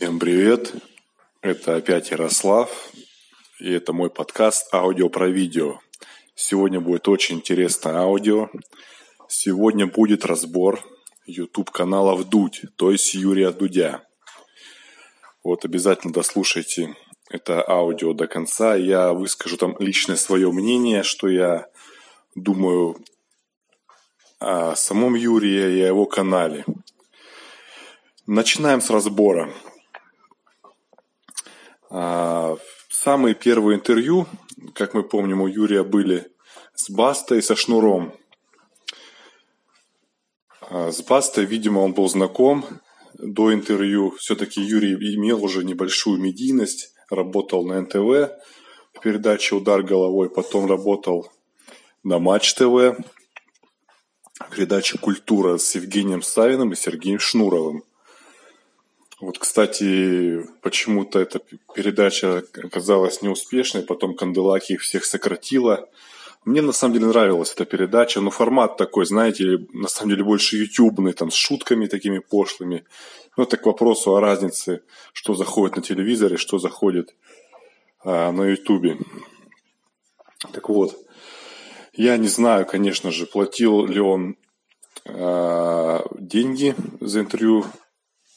Всем привет! Это опять Ярослав, и это мой подкаст «Аудио про видео». Сегодня будет очень интересное аудио. Сегодня будет разбор YouTube-канала «Вдудь», то есть Юрия Дудя. Вот обязательно дослушайте это аудио до конца. Я выскажу там личное свое мнение, что я думаю о самом Юрии и о его канале. Начинаем с разбора. А, самые первые интервью, как мы помним, у Юрия были с Бастой со Шнуром. А, с Бастой, видимо, он был знаком до интервью. Все-таки Юрий имел уже небольшую медийность, работал на НТВ в передаче «Удар головой», потом работал на Матч ТВ, передаче «Культура» с Евгением Савиным и Сергеем Шнуровым. Вот, кстати, почему-то эта передача оказалась неуспешной, потом Канделаки их всех сократила. Мне на самом деле нравилась эта передача, но формат такой, знаете, на самом деле больше ютубный, там с шутками такими пошлыми. Ну, это к вопросу о разнице, что заходит на телевизоре, что заходит а, на ютубе. Так вот, я не знаю, конечно же, платил ли он а, деньги за интервью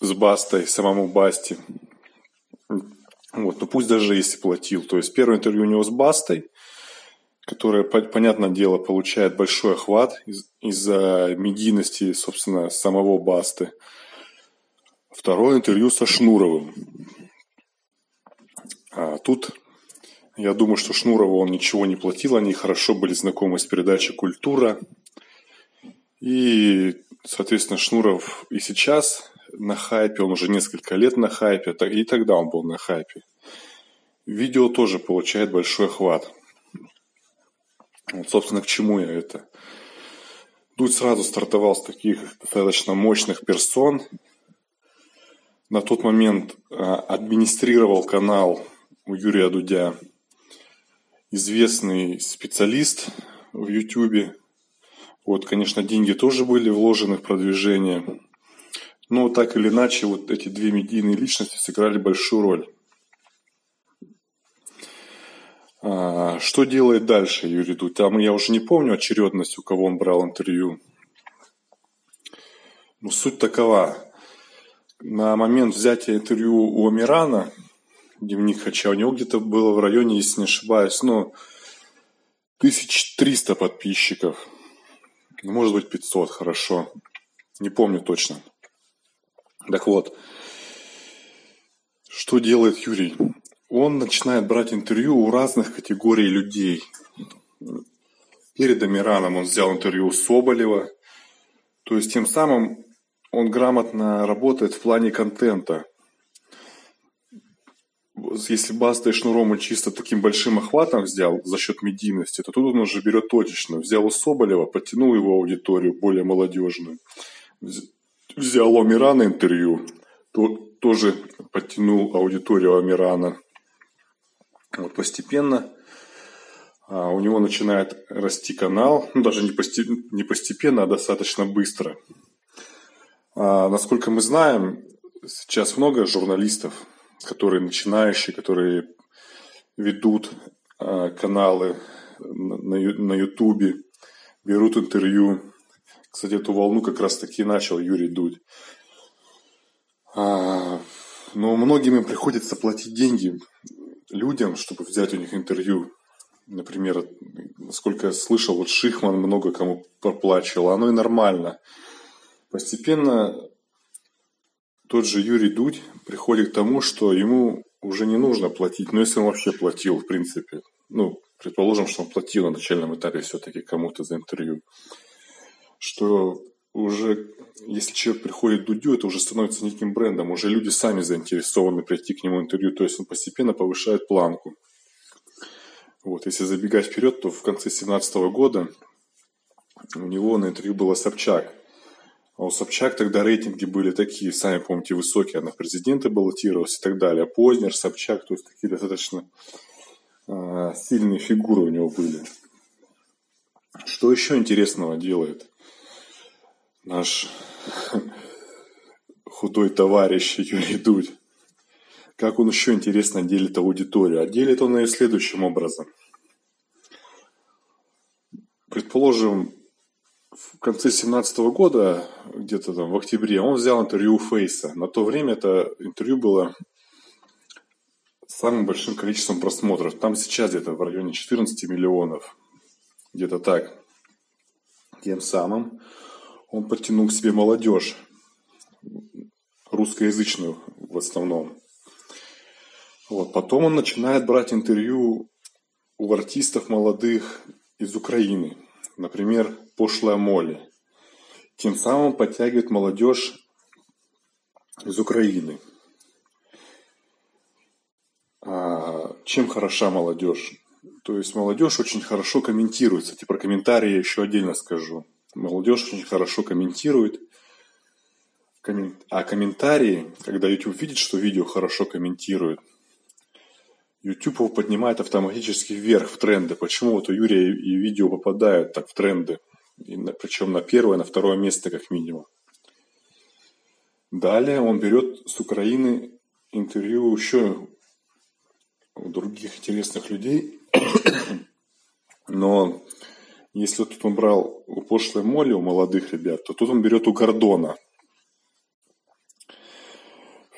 с Бастой, самому Басте. Вот, ну пусть даже если платил. То есть первое интервью у него с Бастой, которое, понятное дело, получает большой охват из- из-за медийности, собственно, самого Басты. Второе интервью со Шнуровым. А тут я думаю, что Шнурову он ничего не платил, они хорошо были знакомы с передачей «Культура». И, соответственно, Шнуров и сейчас на хайпе, он уже несколько лет на хайпе, и тогда он был на хайпе. Видео тоже получает большой охват. Вот, собственно, к чему я это? Дудь сразу стартовал с таких достаточно мощных персон. На тот момент а, администрировал канал у Юрия Дудя известный специалист в Ютубе. Вот, конечно, деньги тоже были вложены в продвижение. Но так или иначе, вот эти две медийные личности сыграли большую роль. А, что делает дальше Юрий Дудь? Там я уже не помню очередность, у кого он брал интервью. Но суть такова. На момент взятия интервью у Амирана, дневник Хача, у него где-то было в районе, если не ошибаюсь, ну, 1300 подписчиков. Может быть, 500, хорошо. Не помню точно. Так вот, что делает Юрий? Он начинает брать интервью у разных категорий людей. Перед Амираном он взял интервью у Соболева. То есть тем самым он грамотно работает в плане контента. Если Баста и Шнуром он чисто таким большим охватом взял за счет медийности, то тут он уже берет точечно. Взял у Соболева, подтянул его аудиторию более молодежную взял у Амирана интервью, то тоже подтянул аудиторию Амирана. Вот постепенно а, у него начинает расти канал, ну даже не, пости, не постепенно, а достаточно быстро. А, насколько мы знаем, сейчас много журналистов, которые начинающие, которые ведут а, каналы на, Ютубе, берут интервью кстати, эту волну как раз таки начал Юрий Дудь. А, но многим им приходится платить деньги людям, чтобы взять у них интервью. Например, насколько я слышал, вот Шихман много кому проплачивал, оно и нормально. Постепенно тот же Юрий Дудь приходит к тому, что ему уже не нужно платить, но если он вообще платил, в принципе, ну, предположим, что он платил на начальном этапе все-таки кому-то за интервью, что уже, если человек приходит к Дудю, это уже становится неким брендом, уже люди сами заинтересованы прийти к нему интервью, то есть он постепенно повышает планку. Вот, если забегать вперед, то в конце 2017 года у него на интервью был Собчак. А у Собчак тогда рейтинги были такие, сами помните, высокие, она в президенты баллотировалась и так далее. А Познер, Собчак, то есть такие достаточно э, сильные фигуры у него были. Что еще интересного делает? Наш худой товарищ Юрий Дудь. как он еще интересно делит аудиторию. А делит он ее следующим образом. Предположим, в конце 2017 года, где-то там в октябре, он взял интервью у Фейса. На то время это интервью было самым большим количеством просмотров. Там сейчас где-то в районе 14 миллионов. Где-то так. Тем самым он подтянул к себе молодежь, русскоязычную в основном. Вот. Потом он начинает брать интервью у артистов молодых из Украины. Например, пошлая Молли. Тем самым подтягивает молодежь из Украины. А чем хороша молодежь? То есть молодежь очень хорошо комментирует. Кстати, про комментарии я еще отдельно скажу. Молодежь очень хорошо комментирует. А комментарии, когда YouTube видит, что видео хорошо комментирует, YouTube его поднимает автоматически вверх в тренды. Почему вот у Юрия и видео попадают так в тренды? И на, причем на первое, на второе место как минимум. Далее он берет с Украины интервью еще у других интересных людей. Но если тут он брал у пошлой Молли, у молодых ребят, то тут он берет у Гордона –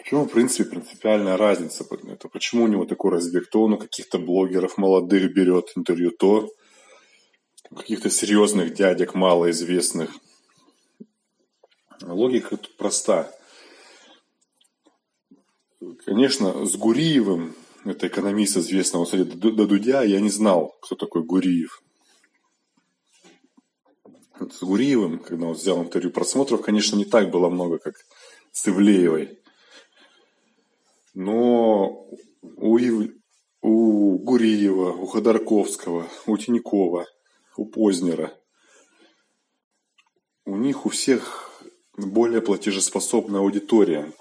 в чем, в принципе, принципиальная разница? Это почему у него такой разбег? То он у каких-то блогеров молодых берет интервью, то у каких-то серьезных дядек малоизвестных. Логика тут проста. Конечно, с Гуриевым, это экономист известного, кстати, до Дудя, я не знал, кто такой Гуриев. С Гуриевым, когда он взял интервью просмотров, конечно, не так было много, как с Ивлеевой. Но у, Ив... у Гуриева, у Ходорковского, у Тинькова, у Познера, у них у всех более платежеспособная аудитория.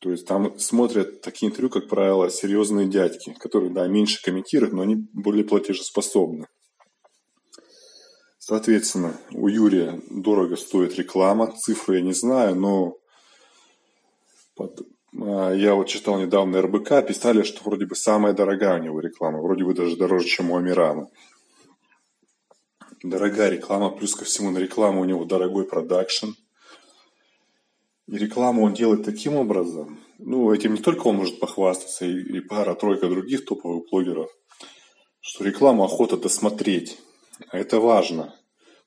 То есть там смотрят такие интервью, как правило, серьезные дядьки, которые, да, меньше комментируют, но они более платежеспособны. Соответственно, у Юрия дорого стоит реклама, цифры я не знаю, но а, я вот читал недавно РБК, писали, что вроде бы самая дорогая у него реклама, вроде бы даже дороже, чем у Амирана. Дорогая реклама, плюс ко всему на рекламу у него дорогой продакшн. И рекламу он делает таким образом, ну, этим не только он может похвастаться, и, и пара-тройка других топовых блогеров, что рекламу охота досмотреть. А это важно.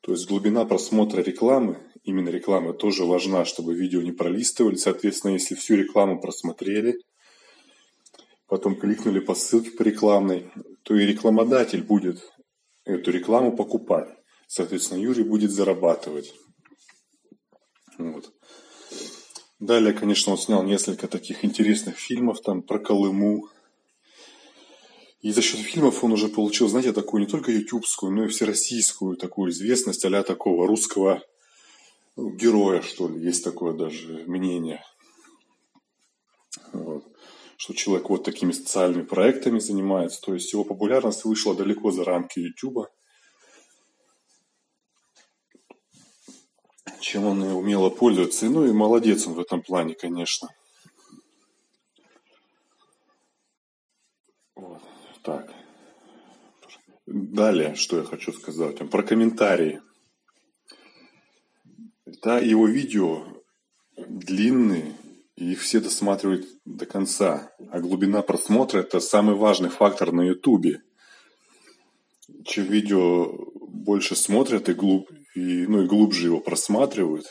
То есть глубина просмотра рекламы именно реклама тоже важна, чтобы видео не пролистывали. Соответственно, если всю рекламу просмотрели, потом кликнули по ссылке по рекламной, то и рекламодатель будет эту рекламу покупать. Соответственно, Юрий будет зарабатывать. Вот. Далее, конечно, он снял несколько таких интересных фильмов там про Колыму. И за счет фильмов он уже получил, знаете, такую не только ютубскую, но и всероссийскую такую известность а такого русского героя, что ли, есть такое даже мнение. Вот. Что человек вот такими социальными проектами занимается. То есть его популярность вышла далеко за рамки Ютуба. Чем он умело пользуется. Ну и молодец он в этом плане, конечно. Вот. Так. Далее, что я хочу сказать. Про комментарии. Да, его видео длинные, и их все досматривают до конца. А глубина просмотра – это самый важный фактор на Ютубе. Чем видео больше смотрят и, глуб, и, ну, и глубже его просматривают,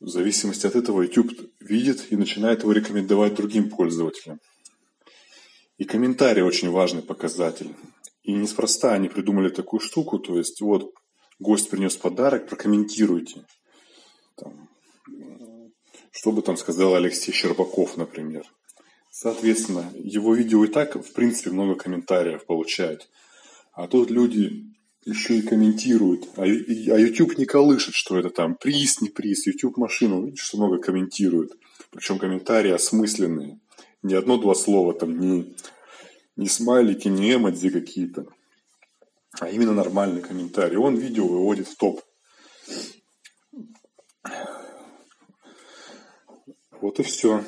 в зависимости от этого YouTube видит и начинает его рекомендовать другим пользователям. И комментарий очень важный показатель. И неспроста они придумали такую штуку, то есть вот гость принес подарок, прокомментируйте. Там, что бы там сказал Алексей Щербаков, например. Соответственно, его видео и так, в принципе, много комментариев получает. А тут люди еще и комментируют. А, а YouTube не колышет, что это там приз, не приз. YouTube машину, видишь, что много комментируют. Причем комментарии осмысленные. Ни одно-два слова там, ни, не смайлики, не эмодзи какие-то, а именно нормальный комментарий. Он видео выводит в топ. Вот и все.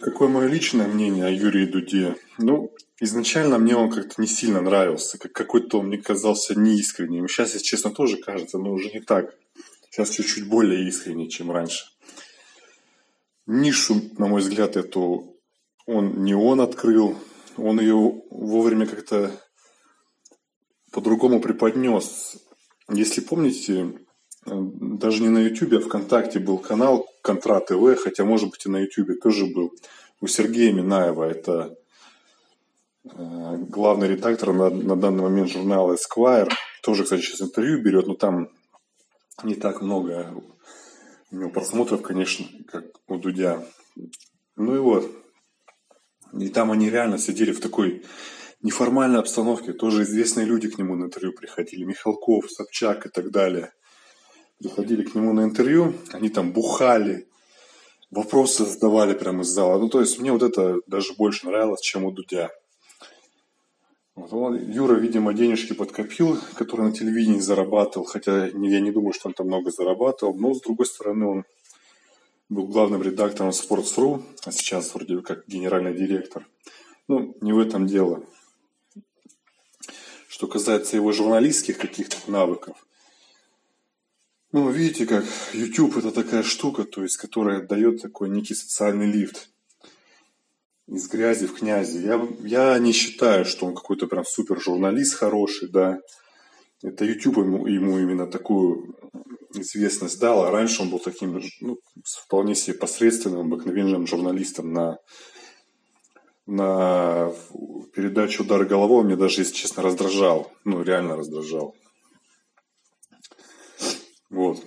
Какое мое личное мнение о Юрии Дуде? Ну, изначально мне он как-то не сильно нравился. Как какой-то он мне казался неискренним. Сейчас, если честно, тоже кажется, но уже не так. Сейчас чуть-чуть более искренний, чем раньше. Нишу, на мой взгляд, эту он не он открыл, он ее вовремя как-то по-другому преподнес. Если помните, даже не на Ютубе, а ВКонтакте был канал Контра ТВ, хотя, может быть, и на Ютубе тоже был. У Сергея Минаева, это э, главный редактор на, на данный момент журнала Esquire. Тоже, кстати, сейчас интервью берет, но там не так много у него просмотров, конечно, как у Дудя. Ну и вот. И там они реально сидели в такой неформальной обстановке. Тоже известные люди к нему на интервью приходили. Михалков, Собчак и так далее – приходили к нему на интервью, они там бухали, вопросы задавали прямо из зала. Ну, то есть мне вот это даже больше нравилось, чем у Дудя. Вот он, Юра, видимо, денежки подкопил, которые на телевидении зарабатывал, хотя я не думаю, что он там много зарабатывал, но, с другой стороны, он был главным редактором Sports.ru, а сейчас вроде как генеральный директор. Ну, не в этом дело. Что касается его журналистских каких-то навыков, ну, видите, как YouTube это такая штука, то есть, которая дает такой некий социальный лифт из грязи в князи. Я, я не считаю, что он какой-то прям супер журналист хороший, да. Это YouTube ему, ему именно такую известность дал, а раньше он был таким, ну, вполне себе посредственным, обыкновенным журналистом на, на передачу «Удар головой» мне даже, если честно, раздражал. Ну, реально раздражал. Вот.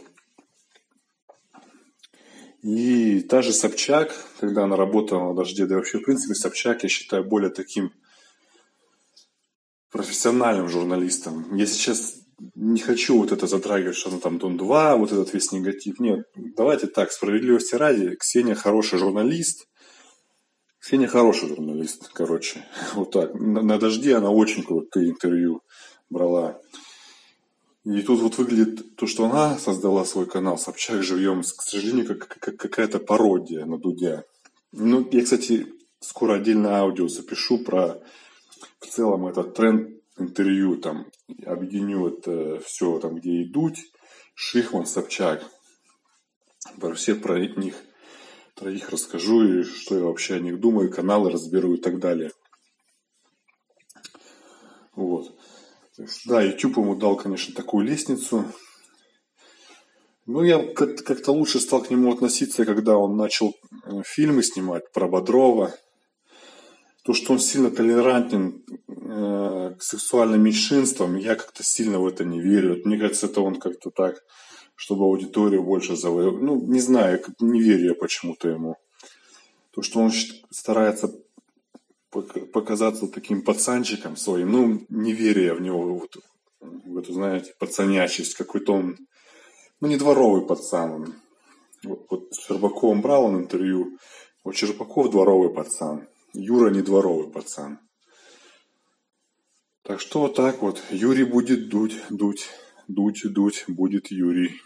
И та же Собчак, когда она работала на «Дожде», да и вообще, в принципе, Собчак, я считаю, более таким профессиональным журналистом. Я сейчас не хочу вот это затрагивать, что она там Дон-2, вот этот весь негатив. Нет, давайте так, справедливости ради, Ксения хороший журналист, Ксения хороший журналист, короче. Вот так. На, на «Дожде» она очень крутые интервью брала. И тут вот выглядит то, что она создала свой канал «Собчак живьем», к сожалению, как, как какая-то пародия на Дудя. Ну, я, кстати, скоро отдельно аудио запишу про в целом этот тренд интервью, там, объединю это все, там, где и Шихман, Собчак. Про все про них троих расскажу, и что я вообще о них думаю, каналы разберу и так далее. Вот. Да, YouTube ему дал, конечно, такую лестницу. Ну, я как-то лучше стал к нему относиться, когда он начал э, фильмы снимать про Бодрова. То, что он сильно толерантен э, к сексуальным меньшинствам, я как-то сильно в это не верю. Мне кажется, это он как-то так, чтобы аудиторию больше завоевать. Ну, не знаю, не верю я почему-то ему. То, что он старается показаться таким пацанчиком своим, ну, не веря в него, вот, в эту, знаете, пацанячесть, какой-то он, ну, не дворовый пацан. Вот, вот с Щербаковым брал он интервью, вот Щербаков дворовый пацан, Юра не дворовый пацан. Так что вот так вот, Юрий будет дуть, дуть, дуть, дуть, будет Юрий.